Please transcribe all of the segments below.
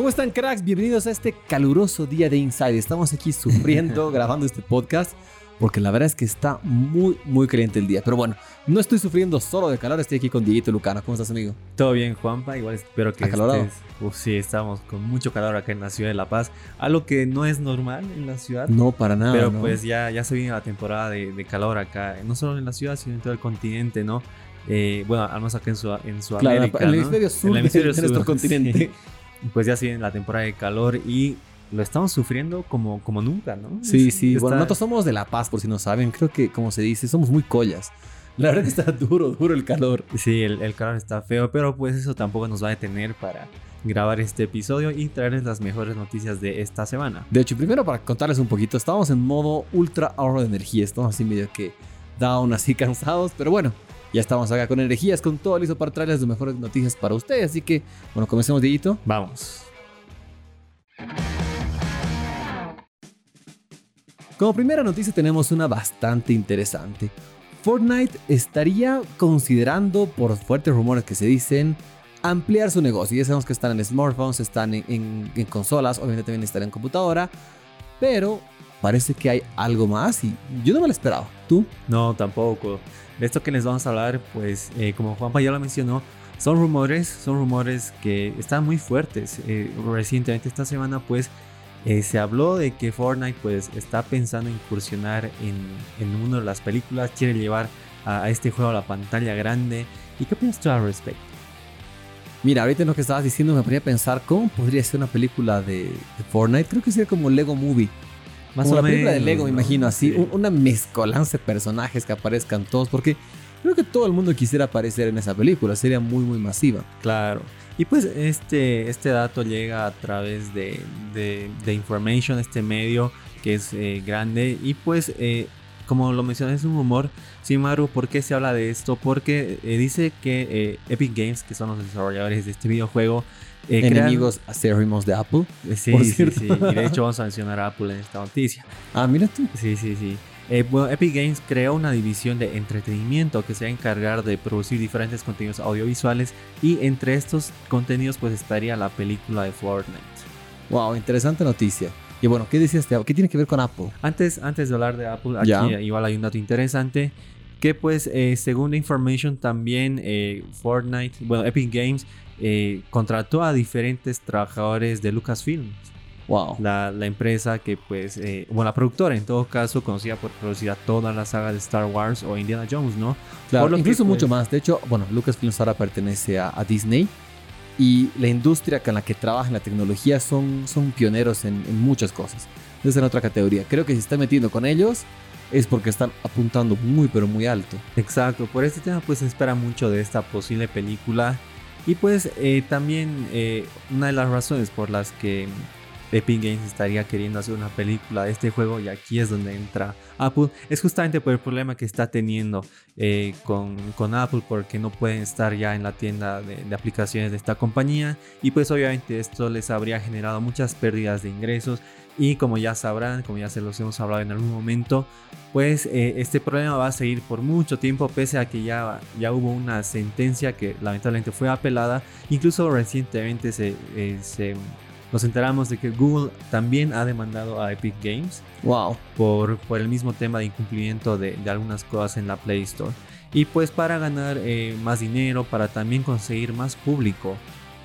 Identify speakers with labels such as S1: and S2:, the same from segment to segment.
S1: ¿Cómo están cracks? Bienvenidos a este caluroso día de Inside. Estamos aquí sufriendo grabando este podcast porque la verdad es que está muy, muy caliente el día. Pero bueno, no estoy sufriendo solo de calor, estoy aquí con Dieguito Lucano. ¿Cómo estás, amigo?
S2: Todo bien, Juanpa. Igual espero que
S1: ¿Acalorado?
S2: estés... Uf, sí, estamos con mucho calor acá en la ciudad de La Paz. Algo que no es normal en la ciudad.
S1: No, para nada.
S2: Pero
S1: ¿no?
S2: pues ya, ya se viene la temporada de, de calor acá, no solo en la ciudad, sino en todo el continente, ¿no? Eh, bueno, al menos acá en, Sud- en Sudamérica.
S1: Claro, en el
S2: ¿no?
S1: hemisferio sur
S2: En el hemisferio
S1: de nuestro
S2: sur,
S1: continente.
S2: sí. Pues ya viene la temporada de calor y lo estamos sufriendo como, como nunca, ¿no?
S1: Sí,
S2: Es-
S1: sí.
S2: está-
S1: Bueno, nosotros somos de La Paz, por si no saben. Creo que, como se dice, somos muy collas. La verdad que está duro, duro el calor.
S2: Sí, el, el calor está feo, pero pues eso tampoco nos va a detener para grabar este episodio y traerles las mejores noticias de esta semana.
S1: De hecho, primero para contarles un poquito, estábamos en modo ultra ahorro de energía. Estamos así medio que down, así cansados. Pero bueno, ya estamos acá con energías, con todo listo para traerles las mejores noticias para ustedes. Así que, bueno, comencemos, Dieguito.
S2: Vamos.
S1: Como primera noticia tenemos una bastante interesante. Fortnite estaría considerando, por fuertes rumores que se dicen, ampliar su negocio. Ya sabemos que están en smartphones, están en, en- en consolas, obviamente también están en computadora, pero parece que hay algo más y yo no me lo esperaba. ¿Tú?
S2: No, tampoco. De esto que les vamos a hablar, pues eh, como Juanpa ya lo mencionó, son rumores, son rumores que están muy fuertes. Eh, recientemente esta semana, pues eh, se habló de que Fortnite, pues está pensando incursionar en, en una de las películas, quiere llevar a, a este juego a la pantalla grande. ¿Y qué opinas tú al respecto?
S1: Mira, ahorita en lo que estabas diciendo me ponía a pensar cómo podría ser una película de, de Fortnite. Creo que sería como Lego Movie.
S2: Más
S1: la película de Lego, me
S2: ¿no?
S1: imagino así.
S2: Sí.
S1: un- Una mezcolanza de personajes que aparezcan todos. Porque creo que todo el mundo quisiera aparecer en esa película. Sería muy, muy masiva.
S2: Claro. Y pues este, este dato llega a través de, de, de Information, este medio que es eh, grande. Y pues, eh, como lo mencioné, es un rumor. Sin embargo, ¿por qué se habla de esto? Porque eh, dice que Epic Games, que son los desarrolladores de este videojuego, eh, crean-
S1: Enemigos acérrimos de Apple.
S2: Eh, Sí,
S1: por
S2: sí,
S1: cierto.
S2: sí. Y de hecho vamos a mencionar a Apple en esta noticia.
S1: Ah, mira tú.
S2: Sí, sí, sí. Eh, bueno, Epic Games creó una división de entretenimiento que se va a encargar de producir diferentes contenidos audiovisuales y entre estos contenidos pues estaría la película de Fortnite.
S1: Wow, interesante noticia. Y bueno, ¿qué decías? de- ¿Qué tiene que ver con Apple?
S2: Antes, antes de hablar de Apple, aquí
S1: Ya.
S2: igual hay un dato interesante que pues eh, según la information también eh, Fortnite, bueno, Epic Games eh, contrató a diferentes trabajadores de Lucasfilm.
S1: Wow.
S2: la, la empresa que pues, bueno, la productora en todo caso, conocida por producir toda la saga de Star Wars o Indiana Jones, ¿no?
S1: Claro,
S2: Por lo que,
S1: incluso
S2: pues-
S1: mucho más. De hecho, bueno, Lucasfilm ahora pertenece a, a Disney. Y la industria con la que trabaja en la tecnología son, son pioneros en, en muchas cosas. Esa es en otra categoría. Creo que si está metiendo con ellos es porque están apuntando muy, pero muy alto.
S2: Exacto, por este tema pues se espera mucho de esta posible película y pues eh, también eh, una de las razones por las que Epic Games estaría queriendo hacer una película de este juego y aquí es donde entra Apple es justamente por el problema que está teniendo eh, con, con Apple porque no pueden estar ya en la tienda de, de aplicaciones de esta compañía y pues obviamente esto les habría generado muchas pérdidas de ingresos y como ya sabrán, como ya se los hemos hablado en algún momento, pues eh, este problema va a seguir por mucho tiempo pese a que ya, ya hubo una sentencia que lamentablemente fue apelada. Incluso recientemente se, eh, se- nos enteramos de que Google también ha demandado a Epic Games
S1: Wow.
S2: por, por el mismo tema de incumplimiento de, de algunas cosas en la Play Store. Y pues para ganar eh, más dinero, para también conseguir más público,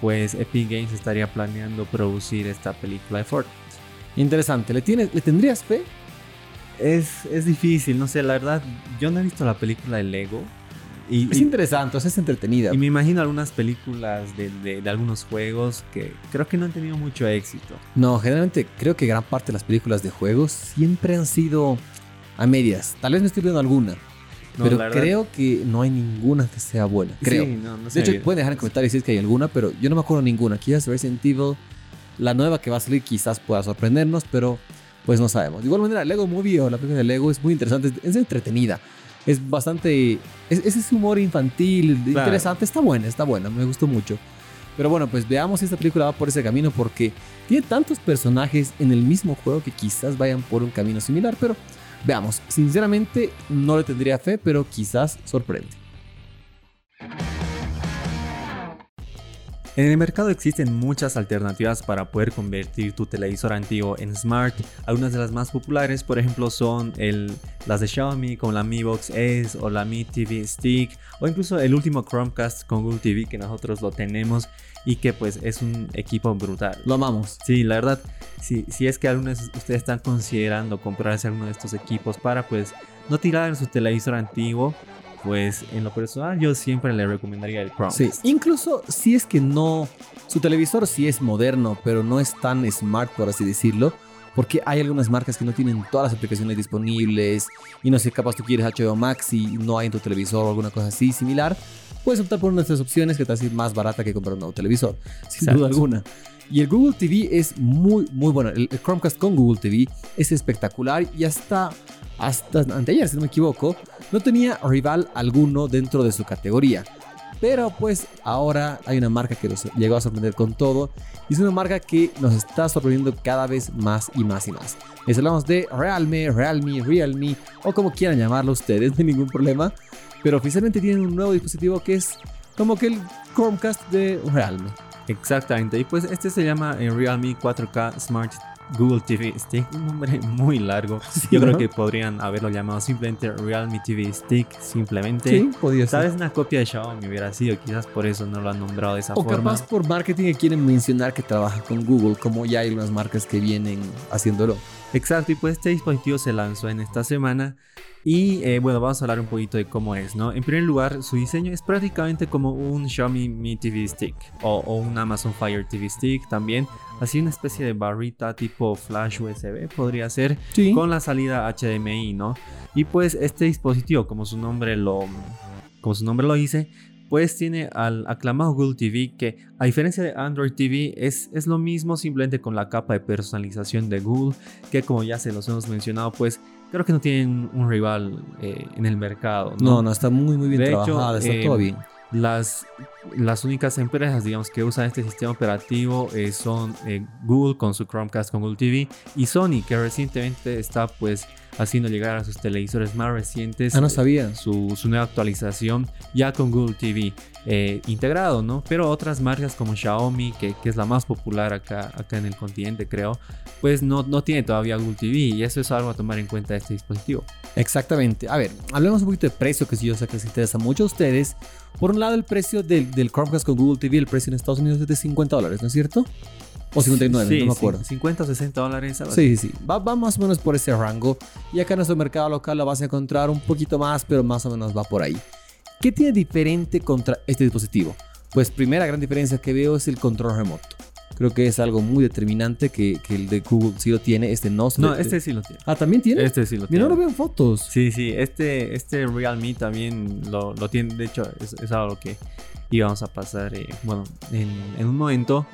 S2: pues Epic Games estaría planeando producir esta película de Fortnite.
S1: Interesante. ¿Le, tienes, ¿Le tendrías fe?
S2: Es, es difícil, no sé, la verdad, yo no he visto la película de Lego. Y,
S1: Es
S2: y-
S1: interesante, o sea, es entretenida.
S2: y me imagino algunas películas de, de- de algunos juegos que creo que no han tenido mucho éxito.
S1: No, generalmente creo que gran parte de las películas de juegos siempre han sido a medias. Tal vez me estoy viendo alguna,
S2: No,
S1: pero
S2: verdad-
S1: creo que no hay ninguna que sea buena. Creo.
S2: Sí, no, no
S1: De hecho, pueden dejar en comentarios si es que hay alguna, pero yo no me acuerdo ninguna. Quizás Resident Evil, la nueva que va a salir, quizás pueda sorprendernos, pero pues no sabemos. De igual manera, Lego Movie o la película de Lego es muy interesante, es- entretenida. Es bastante. Es, es ese humor infantil,
S2: Claro.
S1: interesante, está buena, está buena, me gustó mucho. Pero bueno, pues veamos si esta película va por ese camino porque tiene tantos personajes en el mismo juego que quizás vayan por un camino similar, pero veamos. Sinceramente, no le tendría fe, pero quizás sorprende.
S2: En el mercado existen muchas alternativas para poder convertir tu televisor antiguo en smart. Algunas de las más populares, por ejemplo, son el, las de Xiaomi como la Mi Box S o la Mi TV Stick o incluso el último Chromecast con Google TV que nosotros lo tenemos y que pues es un equipo brutal.
S1: Lo amamos.
S2: Sí, la verdad, si, si es que algunos de ustedes están considerando comprarse alguno de estos equipos para pues no tirar su televisor antiguo pues en lo personal yo siempre le recomendaría el Chrome.
S1: Sí, incluso si es que no, su televisor sí es moderno, pero no es tan smart, por así decirlo, porque hay algunas marcas que no tienen todas las aplicaciones disponibles y no sé, capaz tú quieres HBO Max y no hay en tu televisor o alguna cosa así similar, puedes optar por una de estas opciones que te ser más barata que comprar un nuevo televisor, sin duda alguna. Y el Google TV es muy, muy bueno. El, Chromecast con Google TV es espectacular y hasta, hasta anteayer, si no me equivoco, no tenía rival alguno dentro de su categoría. Pero pues ahora hay una marca que nos llegó a sorprender con todo y es una marca que nos está sorprendiendo cada vez más y más y más. Les hablamos de Realme, Realme, Realme o como quieran llamarlo ustedes, no hay ningún problema. Pero oficialmente tienen un nuevo dispositivo que es como que el Chromecast de Realme.
S2: Exactamente, y pues este se llama en Realme 4K Smart Google TV Stick, un nombre muy largo. Yo creo que podrían haberlo llamado simplemente Realme TV Stick, simplemente.
S1: Sí, podría
S2: ser. Sabes, una copia de Xiaomi hubiera sido, quizás por eso no lo han nombrado de esa forma.
S1: O capaz por marketing quieren mencionar que trabaja con Google, como ya hay unas marcas que vienen haciéndolo.
S2: Exacto, y pues este dispositivo se lanzó en esta semana y eh, bueno, vamos a hablar un poquito de cómo es, ¿no? En primer lugar, su diseño es prácticamente como un Xiaomi Mi TV Stick o, un Amazon Fire TV Stick también. Así una especie de barrita tipo flash USB podría ser con la salida HDMI, ¿no? Y pues este dispositivo, como su nombre lo, como su nombre lo dice, pues tiene al aclamado Google TV que a diferencia de Android TV es, es lo mismo simplemente con la capa de personalización de Google que como ya se los hemos mencionado pues creo que no tienen un rival eh, en el mercado.
S1: No, no, está muy, muy bien de trabajada, está todo em, bien.
S2: Las, las únicas empresas, digamos, que usan este sistema operativo eh, son eh, Google con su Chromecast con Google TV y Sony, que recientemente está pues haciendo llegar a sus televisores más recientes.
S1: Ah, no sabía.
S2: Su, su nueva actualización ya con Google TV eh, integrado, ¿no? Pero otras marcas como Xiaomi, que, que, es la más popular acá, acá en el continente, creo, pues no, no tiene todavía Google TV y eso es algo a tomar en cuenta de este dispositivo.
S1: Exactamente. A ver, hablemos un poquito de precio, que si yo sé que les interesa mucho a ustedes. Por un lado, el precio del, del Chromecast con Google TV, el precio en Estados Unidos es de 50 dólares, ¿no es cierto? O 59, no me acuerdo.
S2: 50 o 60 dólares.
S1: Sí, sí, sí. Va, va, más o menos por ese rango. Y acá en nuestro mercado local lo vas a encontrar un poquito más, pero más o menos va por ahí. ¿Qué tiene diferente contra este dispositivo? Pues primera gran diferencia que veo es el control remoto. Creo que es algo muy determinante que, que el de Google sí lo tiene, este no.
S2: No, este sí lo tiene.
S1: Ah, ¿también tiene?
S2: Este sí lo tiene.
S1: Yo no lo veo en fotos.
S2: Sí, sí, este, este Realme también lo, lo tiene. De hecho, es, es, algo que íbamos a pasar, eh, bueno, en, en un momento.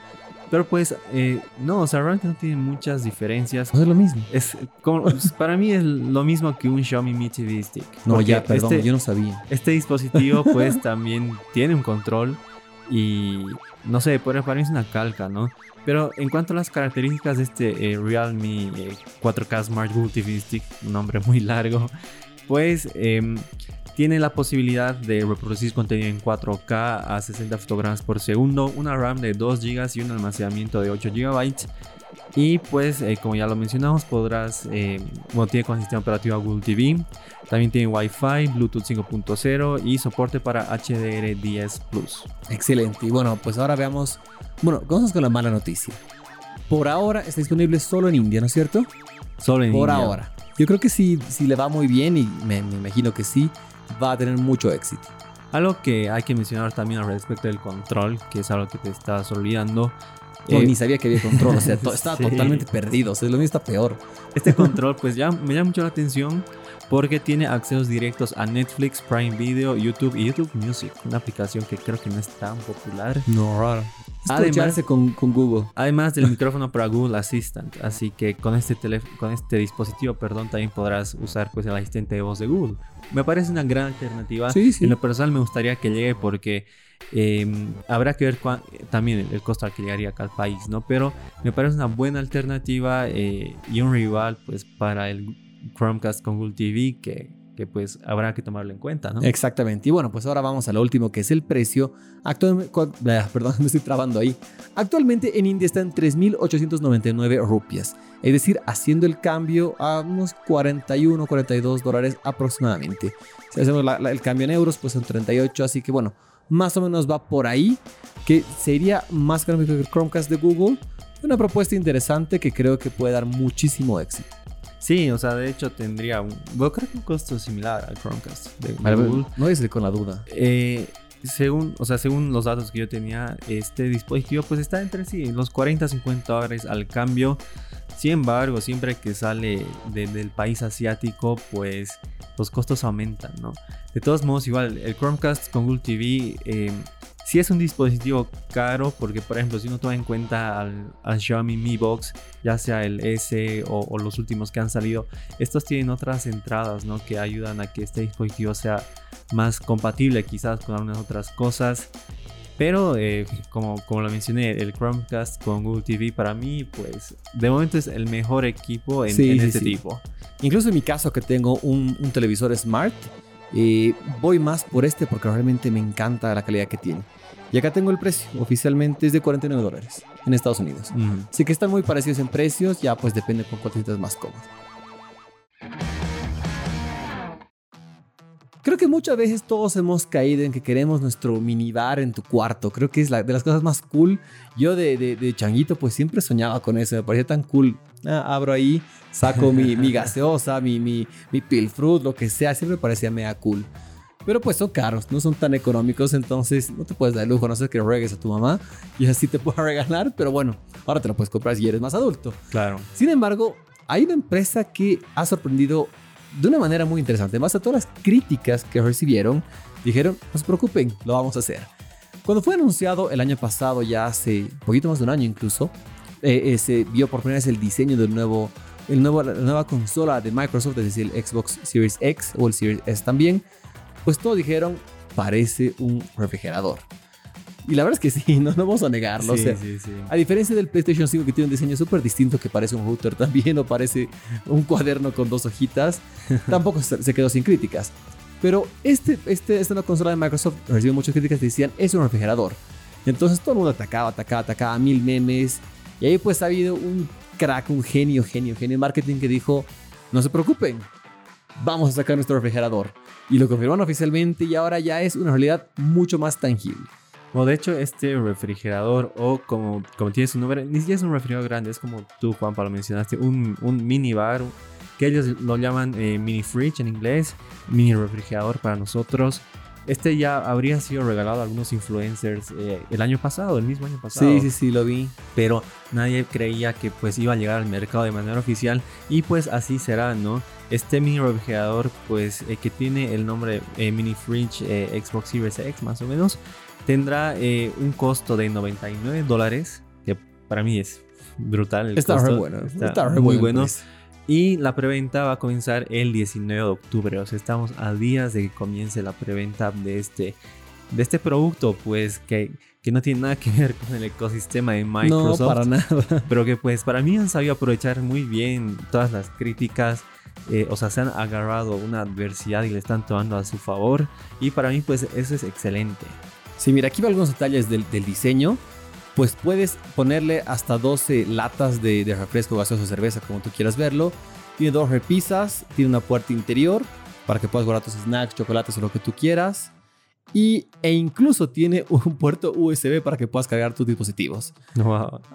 S2: Pero pues, eh, no, o sea, realmente no tiene muchas diferencias.
S1: es lo mismo.
S2: Es como, pues, para mí es lo mismo que un Xiaomi Mi TV Stick.
S1: No, ya, perdón, este yo no sabía.
S2: Este dispositivo pues también tiene un control y no sé, para mí es una calca, ¿no? Pero en cuanto a las características de este eh, Realme 4K eh, Smart Google TV Stick, un nombre muy largo, pues em, tiene la posibilidad de reproducir contenido en 4K a 60 fotogramas por segundo, una RAM de 2 GB y un almacenamiento de 8 GB. Y pues, eh, como ya lo mencionamos, podrás, eh, bueno, tiene con sistema operativo Google TV. También tiene Wi-Fi, Bluetooth 5.0 y soporte para HDR10 Plus.
S1: Excelente. Y bueno, pues ahora veamos, bueno, vamos con la mala noticia. Por ahora está disponible solo en India, ¿no es cierto?
S2: Solo en
S1: India.
S2: Por
S1: ahora. Yo creo que sí, si le va muy bien y me, me imagino que sí, va a tener mucho éxito.
S2: Algo que hay que mencionar también al respecto del control, que es algo que te estás olvidando.
S1: Eh, ni sabía que había control, o sea, estaba totalmente perdido, o sea, lo mío está peor.
S2: Este control, pues ya me llama mucho la atención porque tiene accesos directos a Netflix, Prime Video, YouTube y YouTube Music, una aplicación que creo que no es tan popular.
S1: No, raro. Además, con, con, Google.
S2: Además del micrófono para Google Assistant. Así que con este, con este dispositivo perdón, también podrás usar pues, el asistente de voz de Google. Me parece una gran alternativa.
S1: Sí, sí.
S2: En lo personal me gustaría que llegue porque em, habrá que ver también el, costo al que llegaría al país, ¿no? Pero me parece una buena alternativa eh, y un rival pues para el Chromecast con Google TV que que pues habrá que tomarlo en cuenta, ¿no?
S1: Exactamente. Y bueno, pues ahora vamos a lo último, que es el precio. Actualmente, perdón, me estoy trabando ahí. Actualmente en India está en 3.899 rupias. Es decir, haciendo el cambio a unos 41, 42 dólares aproximadamente. Si hacemos el cambio en euros, pues son 38. Así que bueno, más o menos va por ahí. Que sería más económico que el Chromecast de Google. Una propuesta interesante que creo que puede dar muchísimo éxito.
S2: Sí, o sea, de hecho tendría un, creo que un costo similar al Chromecast de Google.
S1: No es con la duda.
S2: Eh, según, o sea, según los datos que yo tenía, este dispositivo pues está entre sí, los 40 50 dólares al cambio. Sin embargo, siempre que sale del país asiático, pues los costos aumentan, ¿no? De todos modos, igual, el Chromecast con Google TV eh, si es un dispositivo caro, porque por ejemplo, si uno toma en cuenta al, Xiaomi Mi Box, ya sea el S o, los últimos que han salido, estos tienen otras entradas ¿no? que ayudan a que este dispositivo sea más compatible quizás con algunas otras cosas. Pero eh, como, como lo mencioné, el Chromecast con Google TV para mí, pues de momento es el mejor equipo en, este tipo.
S1: Incluso en mi caso que tengo un, televisor smart, eh, voy más por este porque realmente me encanta la calidad que tiene. Y acá tengo el precio, oficialmente es de 49 dólares en Estados Unidos. Así que están muy parecidos en precios, ya pues depende con cuál te más cómodo. Creo que muchas veces todos hemos caído en que queremos nuestro minibar en tu cuarto. Creo que es la, de las cosas más cool. Yo de, de, changuito pues siempre soñaba con eso. Me parecía tan cool. Ah, abro ahí, saco mi, mi gaseosa, mi, mi, mi pilfrut, lo que sea. Siempre me parecía mega cool. Pero pues son caros, no son tan económicos, entonces no te puedes dar el lujo, no sé que regues a tu mamá y así te pueda regalar, pero bueno, ahora te lo puedes comprar si eres más adulto.
S2: Claro.
S1: Sin embargo, hay una empresa que ha sorprendido de una manera muy interesante. Más a todas las críticas que recibieron, dijeron, no se preocupen, lo vamos a hacer. Cuando fue anunciado el año pasado, ya hace poquito más de un año incluso, eh, eh, se vio por primera vez el diseño del nuevo, el nuevo, la nueva consola de Microsoft, es decir, el Xbox Series X o el Series S también pues todos dijeron, parece un refrigerador. Y la verdad es que sí, no, vamos a negarlo. Sí, sí, sí. A diferencia del PlayStation 5 que tiene un diseño súper distinto, que parece un router también o parece un cuaderno con dos hojitas, tampoco se quedó sin críticas. Pero este, este, esta nueva consola de Microsoft recibió muchas críticas que decían, es un refrigerador. Entonces todo el mundo atacaba, atacaba, atacaba, mil memes. Y ahí pues ha habido un crack, un genio, genio, genio de marketing que dijo, no se preocupen, vamos a sacar nuestro refrigerador. Y lo confirmaron oficialmente y ahora ya es una realidad mucho más tangible.
S2: Bueno, de hecho, este refrigerador, o como, como tiene su nombre, ni siquiera es un refrigerador grande, es como tú, Juan, lo mencionaste, un, un mini bar, que ellos lo llaman eh, mini fridge en inglés, mini refrigerador para nosotros. Este ya habría sido regalado a algunos influencers eh, el año pasado, el mismo año pasado.
S1: Sí, sí, sí, lo vi.
S2: Pero nadie creía que pues iba a llegar al mercado de manera oficial y pues así será, ¿no? Este mini refrigerador pues eh, que tiene el nombre eh, Mini Fridge Xbox Series X más o menos, tendrá un costo de 99 dólares, que para mí es brutal.
S1: está bueno,
S2: está, muy bueno. Pues. Y la preventa va a comenzar el 19 de octubre. O sea, estamos a días de que comience la preventa de este, de este producto, pues que, que no tiene nada que ver con el ecosistema de Microsoft.
S1: No, para nada.
S2: Pero que pues para mí han sabido aprovechar muy bien todas las críticas. Eh, o sea, se han agarrado una adversidad y le están tomando a su favor. Y para mí pues eso es excelente.
S1: Sí, mira, aquí va algunos detalles del, del diseño pues puedes ponerle hasta 12 latas de, refresco gaseoso cerveza, como tú quieras verlo. Tiene dos repisas, tiene una puerta interior para que puedas guardar tus snacks, chocolates o lo que tú quieras. Y, e incluso tiene un puerto USB para que puedas cargar tus dispositivos.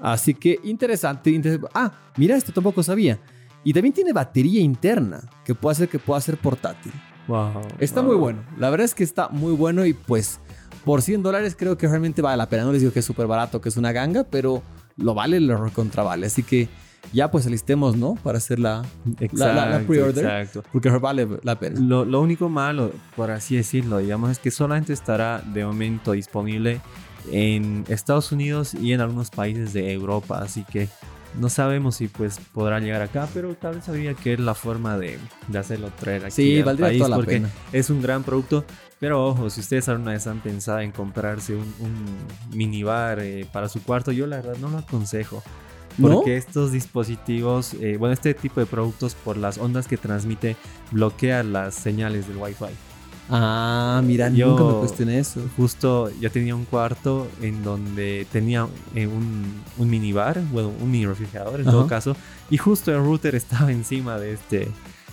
S1: Así que interesante, Ah, mira, esto tampoco sabía. Y también tiene batería interna que puede hacer que pueda ser portátil.
S2: Wow,
S1: está muy bueno. La verdad es que está muy bueno y pues por 100 dólares creo que realmente vale la pena. No les digo que es súper barato, que es una ganga, pero lo vale, lo contravale. Así que ya pues alistemos, ¿no? Para hacer la, la, pre-order. Exacto. Porque vale la pena.
S2: Lo, lo, único malo, por así decirlo, digamos, es que solamente estará de momento disponible en Estados Unidos y en algunos países de Europa. Así que no sabemos si pues podrá llegar acá, pero tal vez sabría que es la forma de, de hacerlo traer aquí
S1: sí, al país toda la porque pena.
S2: es un gran producto. Pero ojo, si ustedes alguna vez han pensado en comprarse un, un minibar eh, para su cuarto, yo la verdad no lo aconsejo. Porque estos dispositivos, eh, bueno, este tipo de productos por las ondas que transmite bloquea las señales del Wi-Fi.
S1: Ah, mira, yo, nunca me cuestioné eso.
S2: Justo yo tenía un cuarto en donde tenía eh, un, un minibar, bueno, un mini refrigerador en todo caso, y justo el router estaba encima de este,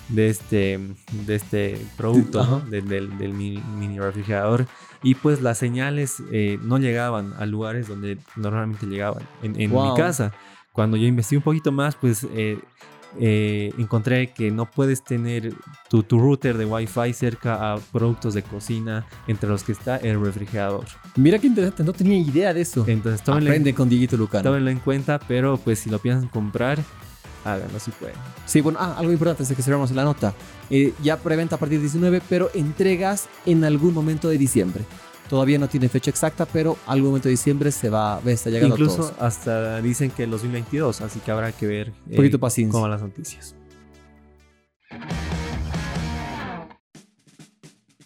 S2: de este, de este producto, del, mini, refrigerador. Y pues las señales eh, no llegaban a lugares donde normalmente llegaban. En, mi casa, cuando yo investigué un poquito más, pues eh, eh, encontré que no puedes tener tu, tu, router de Wi-Fi cerca a productos de cocina, entre los que está el refrigerador.
S1: Mira qué interesante, no tenía idea de eso.
S2: Entonces,
S1: Aprende con Dieguito Lucano.
S2: Tómenlo en cuenta, pero pues si lo piensan comprar, háganlo si pueden.
S1: Sí, bueno, ah, algo importante es que cerramos la nota. Eh, ya preventa a partir de 19, pero entregas en algún momento de diciembre. Todavía no tiene fecha exacta, pero algún momento de diciembre se va, a estar llegando
S2: Incluso hasta dicen que el 2022, así que habrá que ver
S1: Un poquito eh, paciencia.
S2: cómo las noticias.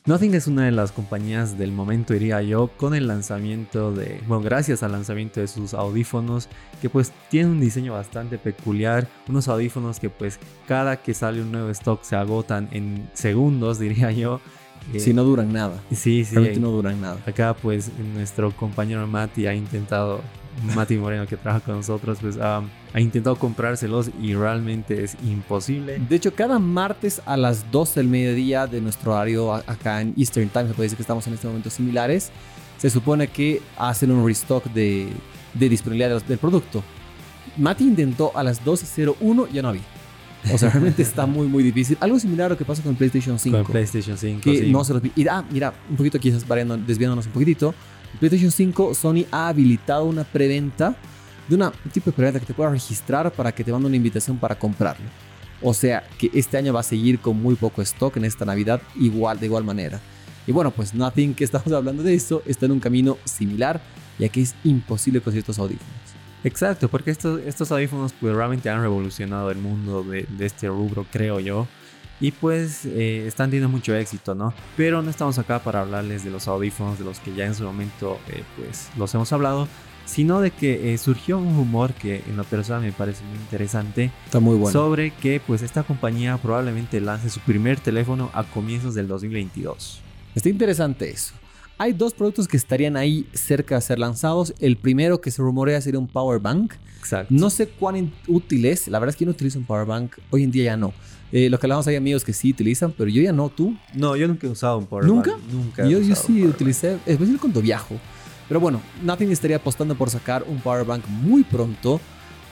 S2: Nothing es una de las compañías del momento, diría yo, con el lanzamiento de, bueno, gracias al lanzamiento de sus audífonos, que pues tienen un diseño bastante peculiar, unos audífonos que pues cada que sale un nuevo stock se agotan en segundos, diría yo,
S1: si no duran nada.
S2: Sí, sí.
S1: Realmente no duran nada.
S2: Acá, pues, nuestro compañero Mati ha intentado, Mati Moreno, que trabaja con nosotros, pues, ha intentado comprárselos y realmente es imposible.
S1: De hecho, cada martes a las 12 del mediodía de nuestro horario acá en Eastern Time, se puede decir que estamos en este momento similares, se supone que hacen un restock de, de disponibilidad del producto. Mati intentó a las 12.01, ya no había. O sea, realmente está muy, muy difícil. Algo similar a lo que pasa con el PlayStation 5.
S2: Con el PlayStation 5.
S1: Que no se los... Y, ah, mira, un poquito quizás variando, desviándonos un poquitito. El PlayStation 5, Sony ha habilitado una preventa de una, un tipo de preventa que te pueda registrar para que te mande una invitación para comprarlo. O sea, que este año va a seguir con muy poco stock en esta Navidad, igual, de igual manera. Y bueno, pues Nothing, que estamos hablando de eso, está en un camino similar, ya que es imposible conseguir estos audífonos.
S2: Exacto, porque estos, estos audífonos pues realmente han revolucionado el mundo de, este rubro, creo yo. Y pues eh, están teniendo mucho éxito, ¿no? Pero no estamos acá para hablarles de los audífonos de los que ya en su momento eh, pues los hemos hablado, sino de que eh, surgió un rumor que en la persona me parece muy interesante.
S1: Está muy bueno.
S2: Sobre que pues esta compañía probablemente lance su primer teléfono a comienzos del 2022.
S1: Está interesante eso. Hay dos productos que estarían ahí cerca de ser lanzados. El primero que se rumorea sería un power bank.
S2: Exacto.
S1: No sé cuán útil es. La verdad es que yo no utilizo un power bank. Hoy en día ya no. Eh, lo que hablamos hay amigos que sí utilizan, pero yo ya no. ¿Tú?
S2: No, yo nunca he usado un power
S1: ¿Nunca?
S2: bank. Nunca.
S1: Yo, yo sí utilicé, especialmente cuando viajo. Pero bueno, Nothing estaría apostando por sacar un power bank muy pronto.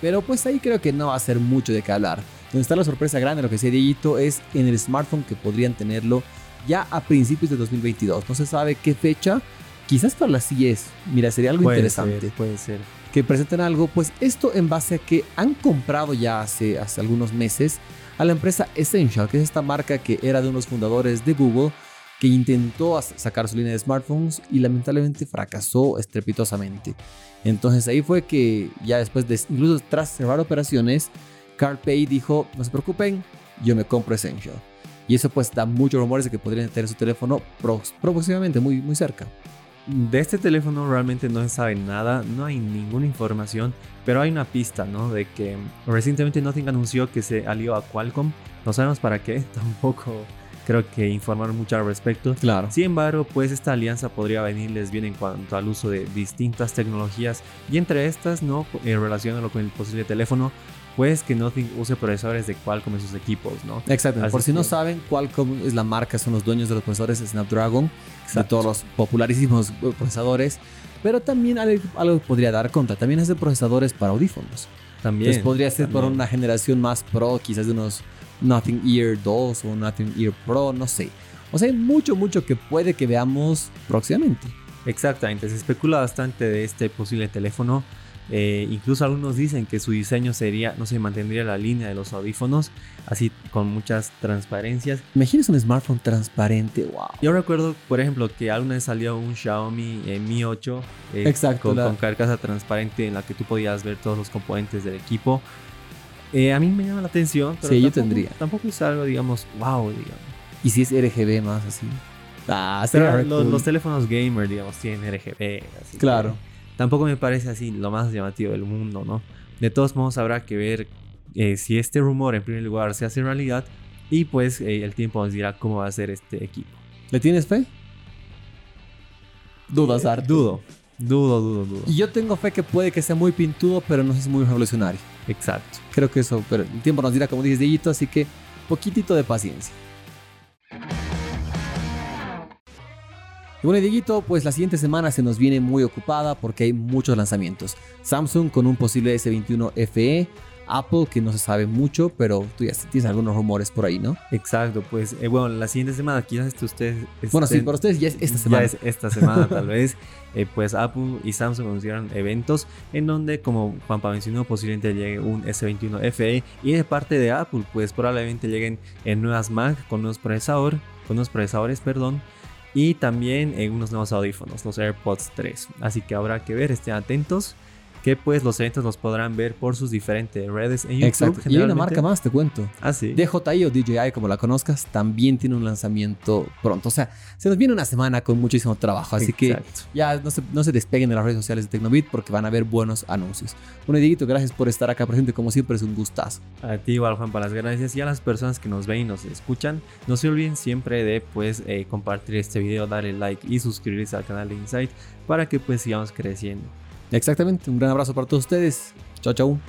S1: Pero pues ahí creo que no va a ser mucho de qué hablar. Donde está la sorpresa grande, lo que decía Dieguito, es en el smartphone que podrían tenerlo ya a principios de 2022. No se sabe qué fecha. Quizás para la CES. Mira, sería algo interesante.
S2: puede ser.
S1: Que presenten algo. Pues esto en base a que han comprado ya hace, hace algunos meses a la empresa Essential, que es esta marca que era de unos fundadores de Google que intentó sacar su línea de smartphones y lamentablemente fracasó estrepitosamente. Entonces ahí fue que ya después de, incluso tras cerrar operaciones, Carl Pay dijo, no se preocupen, yo me compro Essential. Y eso pues da muchos rumores de que podrían tener su teléfono próximamente, muy, muy cerca.
S2: De este teléfono realmente no se sabe nada, no hay ninguna información, pero hay una pista, ¿no? De que recientemente Nothing anunció que se alió a Qualcomm. No sabemos para qué, tampoco creo que informaron mucho al respecto.
S1: Claro.
S2: Sin embargo, pues esta alianza podría venirles bien en cuanto al uso de distintas tecnologías y entre estas, ¿no? En relación con el posible teléfono, pues que Nothing use procesadores de Qualcomm en sus equipos, ¿no?
S1: Exacto. Por si no saben, Qualcomm es la marca, son los dueños de los procesadores Snapdragon, de todos los popularísimos procesadores, pero también algo, podría dar contra, también hace procesadores para audífonos.
S2: También. Entonces
S1: podría ser por una generación más pro, quizás de unos Nothing Ear 2 o Nothing Ear Pro, no sé. O sea, hay mucho, mucho que puede que veamos próximamente.
S2: Exactamente, se especula bastante de este posible teléfono. Eh, incluso algunos dicen que su diseño sería, no se mantendría la línea de los audífonos, así con muchas transparencias.
S1: Imagínese un smartphone transparente, wow.
S2: Yo recuerdo, por ejemplo, que alguna vez salió un Xiaomi eh, Mi 8
S1: eh,
S2: con, con, carcasa transparente en la que tú podías ver todos los componentes del equipo. a mí me llama la atención, pero
S1: sí,
S2: yo
S1: tendría.
S2: tampoco es algo, digamos, wow, digamos.
S1: ¿Y si es RGB más así?
S2: Ah, pero los, los, teléfonos gamer, digamos, tienen RGB.
S1: claro.
S2: Tampoco me parece así lo más llamativo del mundo, ¿no? De todos modos habrá que ver eh, si este rumor en primer lugar se hace realidad y pues eh, el tiempo nos dirá cómo va a ser este equipo.
S1: ¿Le tienes fe? Dudas, Art.
S2: Dudo, dudo, dudo, dudo.
S1: Y yo tengo fe que puede que sea muy pintudo, pero no es muy revolucionario.
S2: Exacto.
S1: Creo que eso, pero el tiempo nos dirá, como dices, Dieguito, así que poquitito de paciencia. Y bueno, Dieguito, pues la siguiente semana se nos viene muy ocupada porque hay muchos lanzamientos. Samsung con un posible S21 FE, Apple, que no se sabe mucho, pero tú ya tienes algunos rumores por ahí, ¿no?
S2: Exacto, pues eh, bueno, la siguiente semana quizás esto ustedes...
S1: Bueno, sí, para ustedes ya es esta semana.
S2: Ya es esta semana tal vez, eh, pues Apple y Samsung anunciaron eventos en donde, como Juanpa mencionó, posiblemente llegue un S21 FE y de parte de Apple, pues probablemente lleguen en nuevas Mac con nuevos procesadores, con nuevos procesadores, perdón, y también en unos nuevos audífonos, los AirPods 3. Así que habrá que ver, estén atentos que pues los eventos los podrán ver por sus diferentes redes en YouTube.
S1: Exacto. Y hay una marca más, te cuento.
S2: Ah, sí.
S1: DJI o DJI, como la conozcas, también tiene un lanzamiento pronto. O sea, se nos viene una semana con muchísimo trabajo. Así que ya no se, no se despeguen de las redes sociales de Tecnobit porque van a ver buenos anuncios. Bueno, Dieguito, gracias por estar acá presente. Como siempre, es un gustazo.
S2: A ti, igual, Juan, para las gracias. Y a las personas que nos ven y nos escuchan, no se olviden siempre de pues eh, compartir este video, darle like y suscribirse al canal de Insight para que pues sigamos creciendo.
S1: Exactamente, un gran abrazo para todos ustedes. Chao, chao.